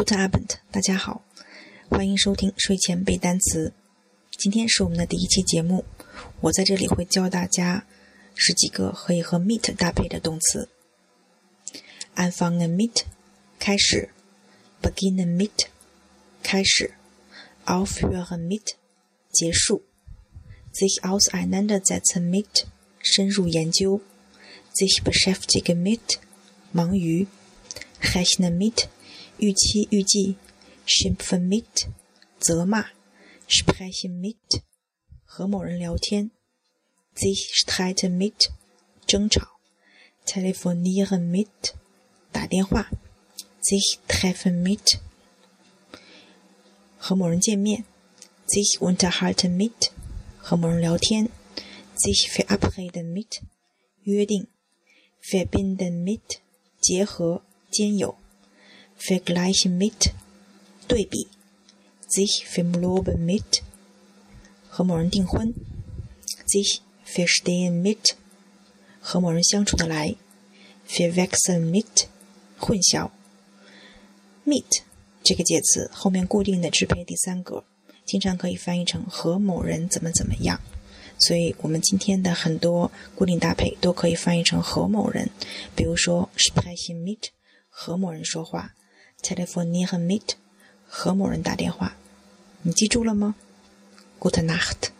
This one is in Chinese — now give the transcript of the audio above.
Good Abend，大家好，欢迎收听睡前背单词。今天是我们的第一期节目，我在这里会教大家十几个可以和 meet 搭配的动词。Anfangen mit，开始；beginnen mit，开始；aufhören mit，结束；sich auseinandersetzen mit，深入研究；sich beschäftigen mit，忙于；rechnen mit。预期、预计；schimpfen mit，责骂；sprechen mit，和某人聊天；sich streiten mit，争吵；telefonieren mit，打电话；sich treffen mit，和某人见面；sich unterhalten mit，和某人聊天；sich verabreden mit，约定；verbinden mit，结合、兼有。Vergleichen mit 对比，sich verloben mit 和某人订婚，sich verstehen mit 和某人相处的来，verwechseln mit 混淆，mit. 这个介词后面固定的支配第三格，经常可以翻译成和某人怎么怎么样，所以我们今天的很多固定搭配都可以翻译成和某人，比如说 sprechen mit 和某人说话。Telefonieren mit 和某人打电话，你记住了吗？Good night。